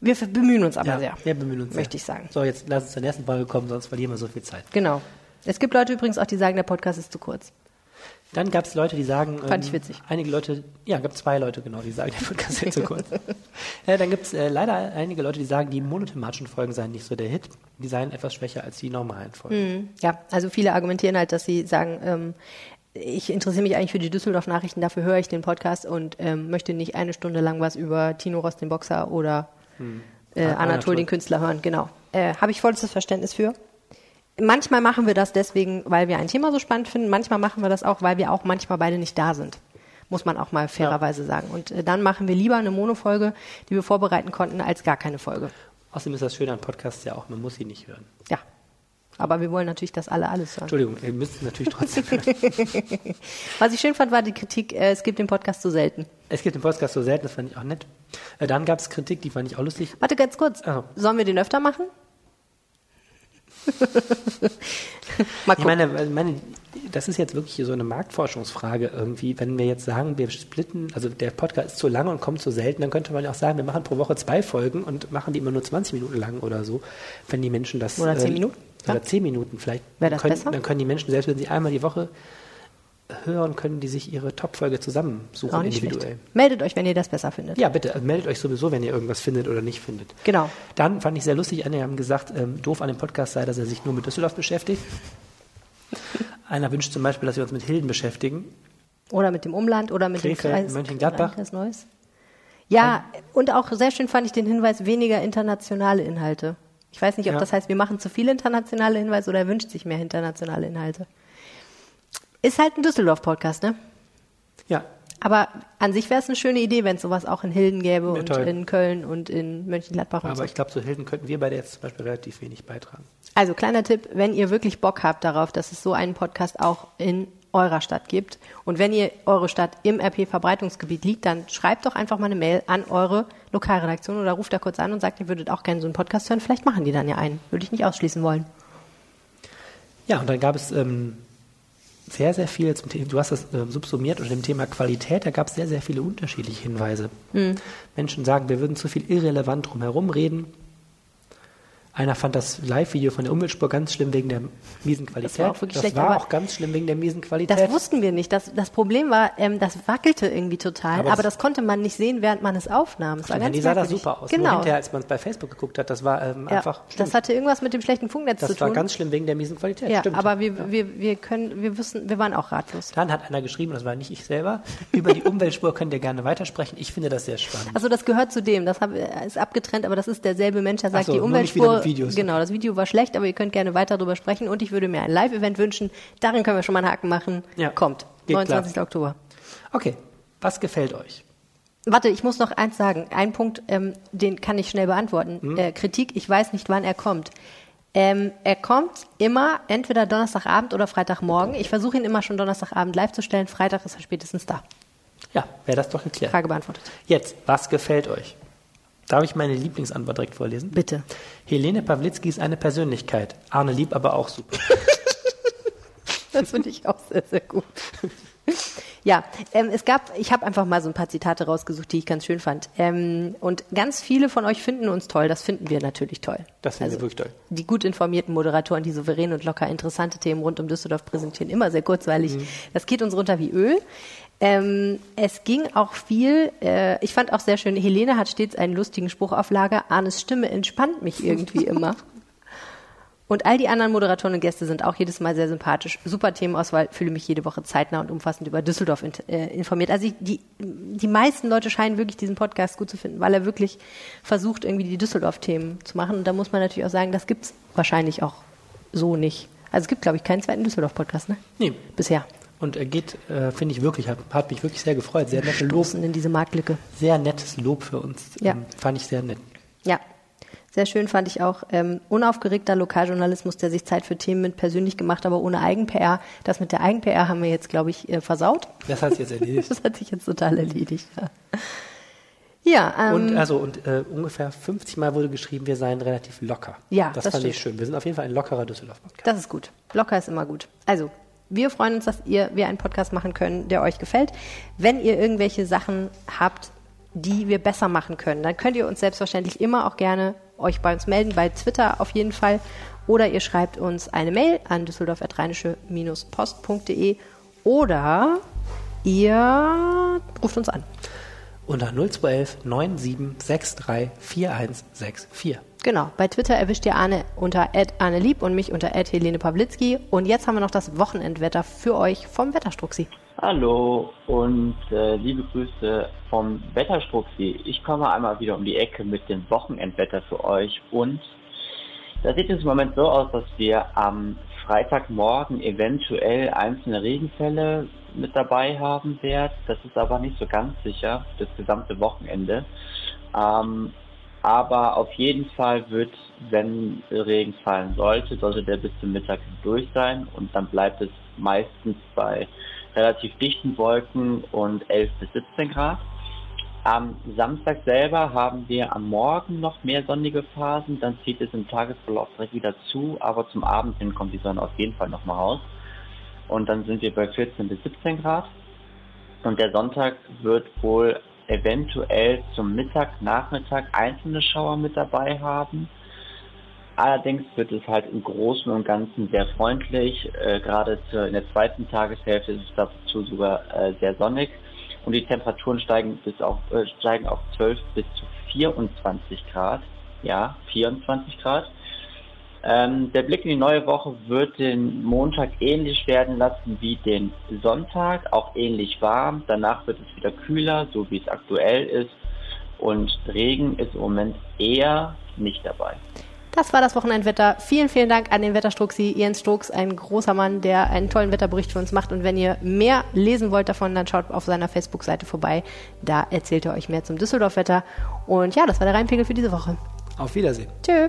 Wir bemühen uns aber Ja, sehr. wir bemühen uns Möchte sehr. ich sagen. So, jetzt lass uns zur nächsten Folge kommen, sonst verlieren wir so viel Zeit. Genau. Es gibt Leute übrigens auch, die sagen, der Podcast ist zu kurz. Dann gab es Leute, die sagen. Fand ich witzig. Einige Leute, ja, gab zwei Leute, genau, die sagen, der Podcast ist zu kurz. ja, dann gibt es äh, leider einige Leute, die sagen, die monothematischen Folgen seien nicht so der Hit. Die seien etwas schwächer als die normalen Folgen. Ja, also viele argumentieren halt, dass sie sagen, ähm, ich interessiere mich eigentlich für die Düsseldorf-Nachrichten, dafür höre ich den Podcast und ähm, möchte nicht eine Stunde lang was über Tino Ross, den Boxer oder äh, Anatol, Anatol. den Künstler hören. Genau. Äh, Habe ich vollstes Verständnis für. Manchmal machen wir das deswegen, weil wir ein Thema so spannend finden. Manchmal machen wir das auch, weil wir auch manchmal beide nicht da sind. Muss man auch mal fairerweise sagen. Und äh, dann machen wir lieber eine Monofolge, die wir vorbereiten konnten, als gar keine Folge. Außerdem ist das Schöne an Podcasts ja auch, man muss sie nicht hören. Ja. Aber wir wollen natürlich, dass alle alles hören. Entschuldigung, ihr müsst natürlich trotzdem. Was ich schön fand, war die Kritik, äh, es gibt den Podcast so selten. Es gibt den Podcast so selten, das fand ich auch nett. Äh, dann gab es Kritik, die fand ich auch lustig. Warte ganz kurz. So. Sollen wir den öfter machen? Ich meine, äh, meine, das ist jetzt wirklich so eine Marktforschungsfrage irgendwie. Wenn wir jetzt sagen, wir splitten, also der Podcast ist zu lang und kommt zu selten, dann könnte man ja auch sagen, wir machen pro Woche zwei Folgen und machen die immer nur 20 Minuten lang oder so. Wenn die Menschen das. Oder 10 äh, Minuten, Oder ja. 10 Minuten vielleicht. Wäre das können, besser? Dann können die Menschen, selbst wenn sie einmal die Woche hören, können die sich ihre Top-Folge zusammensuchen individuell. schlecht. Meldet euch, wenn ihr das besser findet. Ja, bitte, also meldet euch sowieso, wenn ihr irgendwas findet oder nicht findet. Genau. Dann fand ich sehr lustig, einige haben gesagt, ähm, doof an dem Podcast sei, dass er sich nur mit Düsseldorf beschäftigt. Einer wünscht zum Beispiel, dass wir uns mit Hilden beschäftigen. Oder mit dem Umland oder mit Krefeld, dem Kreis, Mönchengladbach. Kreis Neuss. Ja, und auch sehr schön fand ich den Hinweis, weniger internationale Inhalte. Ich weiß nicht, ob Ja. das heißt, wir machen zu viele internationale Hinweise oder er wünscht sich mehr internationale Inhalte. Ist halt ein Düsseldorf-Podcast, ne? Ja, Aber an sich wäre es eine schöne Idee, wenn es sowas auch in Hilden gäbe Ja, und toll. in Köln und in Mönchengladbach und aber so. ich glaube, zu Hilden könnten wir beide jetzt zum Beispiel relativ wenig beitragen. Also kleiner Tipp, wenn ihr wirklich Bock habt darauf, dass es so einen Podcast auch in eurer Stadt gibt und wenn ihr eure Stadt im RP-Verbreitungsgebiet liegt, dann schreibt doch einfach mal eine Mail an eure Lokalredaktion oder ruft da kurz an und sagt, ihr würdet auch gerne so einen Podcast hören. Vielleicht machen die dann ja einen. Würde ich nicht ausschließen wollen. Ja, und dann gab es ähm, sehr, sehr viel zum Thema, du hast das ähm, subsumiert unter dem Thema Qualität, da gab es sehr, sehr viele unterschiedliche Hinweise. Hm. Menschen sagen, wir würden zu viel irrelevant drumherum reden. Einer fand das Live-Video von der Umweltspur ganz schlimm wegen der miesen Qualität. Das war auch wirklich das schlecht, war auch ganz schlimm wegen der miesen Qualität. Das wussten wir nicht. Das, das Problem war, ähm, das wackelte irgendwie total, Aber aber, das- das konnte man nicht sehen, während man es aufnahm. Es war ganz die sah da super aus. Nur Genau. hinterher, als man es bei Facebook geguckt hat, das war ähm, Ja, einfach schlimm. das hatte irgendwas mit dem schlechten Funknetz Das zu war tun. ganz schlimm wegen der miesen Qualität. ja, Stimmt. aber wir, wir, wir können, wir wissen, wir waren auch ratlos. Dann hat einer geschrieben, das war nicht ich selber, über die Umweltspur könnt ihr gerne weitersprechen. Ich finde das sehr spannend. Also das gehört zu dem, das hab, ist abgetrennt, aber das ist derselbe Mensch, der sagt, so, die Umweltspur, Videos. genau, das Video war schlecht, aber ihr könnt gerne weiter darüber sprechen und ich würde mir ein Live-Event wünschen, darin können wir schon mal einen Haken machen, Ja, kommt, geht 29. klar. Oktober. Okay, was gefällt euch? Warte, ich muss noch eins sagen, ein Punkt, ähm, den kann ich schnell beantworten, Hm? äh, Kritik, ich weiß nicht, wann er kommt. Ähm, er kommt immer entweder Donnerstagabend oder Freitagmorgen. Ich versuche ihn immer schon Donnerstagabend live zu stellen. Freitag ist er spätestens da. Ja, wäre das doch geklärt. Frage beantwortet. Jetzt, was gefällt euch? Darf ich meine Lieblingsantwort direkt vorlesen? Bitte. Helene Pawlitzki ist eine Persönlichkeit. Arne Lieb aber auch super. Das finde ich auch sehr, sehr gut. Ja, ähm, es gab, ich habe einfach mal so ein paar Zitate rausgesucht, die ich ganz schön fand. Ähm, und ganz viele von euch finden uns toll. Das finden wir natürlich toll. Das finden wir Also, wirklich toll. Die gut informierten Moderatoren, die souverän und locker interessante Themen rund um Düsseldorf präsentieren, immer sehr kurzweilig. Mhm. Das geht uns runter wie Öl. Ähm, es ging auch viel, äh, ich fand auch sehr schön, Helene hat stets einen lustigen Spruch auf Lager, Arnes Stimme entspannt mich irgendwie immer. Und all die anderen Moderatoren und Gäste sind auch jedes Mal sehr sympathisch. Super Themenauswahl, fühle mich jede Woche zeitnah und umfassend über Düsseldorf in, äh, informiert. Also ich, die, die meisten Leute scheinen wirklich diesen Podcast gut zu finden, weil er wirklich versucht, irgendwie die Düsseldorf-Themen zu machen. Und da muss man natürlich auch sagen, das gibt's wahrscheinlich auch so nicht. Also es gibt, glaube ich, keinen zweiten Düsseldorf-Podcast, ne? Nee. Bisher. Und er geht, äh, finde ich wirklich, hat, hat mich wirklich sehr gefreut. Sehr nettes Lob, in diese Marktlücke. sehr nettes Lob für uns. Ja. Ähm, fand ich sehr nett. Ja, sehr schön fand ich auch ähm, unaufgeregter Lokaljournalismus, der sich Zeit für Themen mit persönlich gemacht, aber ohne Eigen-PR. Das mit der Eigen-PR haben wir jetzt, glaube ich, äh, versaut. Das hat sich jetzt erledigt. Das hat sich jetzt total erledigt. Ja, ja ähm, Und also und äh, ungefähr 50 Mal wurde geschrieben, wir seien relativ locker. Ja, das, das fand ich stimmt. schön. Wir sind auf jeden Fall ein lockerer Düsseldorf-Podcast. das ist gut. Locker ist immer gut. Also, Wir freuen uns, dass ihr, wir einen Podcast machen können, der euch gefällt. Wenn ihr irgendwelche Sachen habt, die wir besser machen können, dann könnt ihr uns selbstverständlich immer auch gerne euch bei uns melden, bei Twitter auf jeden Fall. Oder ihr schreibt uns eine Mail an düsseldorf-post.de oder ihr ruft uns an. Unter 0211 9763 4164. Genau, bei Twitter erwischt ihr Arne unter @arnelieb und mich unter Helene Pawlitzki. Und jetzt haben wir noch das Wochenendwetter für euch vom Wetterstruxi. Hallo und äh, liebe Grüße vom Wetterstruxi. Ich komme einmal wieder um die Ecke mit dem Wochenendwetter für euch und da sieht es im Moment so aus, dass wir am Freitagmorgen eventuell einzelne Regenfälle mit dabei haben werden. Das ist aber nicht so ganz sicher, das gesamte Wochenende. Ähm, aber auf jeden Fall wird, wenn Regen fallen sollte, sollte der bis zum Mittag durch sein und dann bleibt es meistens bei relativ dichten Wolken und 11 bis 17 Grad. Am Samstag selber haben wir am Morgen noch mehr sonnige Phasen, dann zieht es im Tagesverlauf direkt wieder zu, aber zum Abend hin kommt die Sonne auf jeden Fall nochmal raus. Und dann sind wir bei 14 bis 17 Grad. Und der Sonntag wird wohl eventuell zum Mittag, Nachmittag einzelne Schauer mit dabei haben. Allerdings wird es halt im Großen und Ganzen sehr freundlich. Äh, gerade zu, in der zweiten Tageshälfte ist es dazu sogar äh, sehr sonnig und die Temperaturen steigen bis auf äh, steigen auf 12 bis zu 24 Grad. Ja, 24 Grad. Ähm, der Blick in die neue Woche wird den Montag ähnlich werden lassen wie den Sonntag, auch ähnlich warm. Danach wird es wieder kühler, so wie es aktuell ist. Und Regen ist im Moment eher nicht dabei. Das war das Wochenendwetter. Vielen, vielen Dank an den Wetterstruxi, Jens Strux, ein großer Mann, der einen tollen Wetterbericht für uns macht. Und wenn ihr mehr lesen wollt davon, dann schaut auf seiner Facebook-Seite vorbei. Da erzählt er euch mehr zum Düsseldorf-Wetter. Und ja, das war der Rheinpegel für diese Woche. Auf Wiedersehen. Tschö.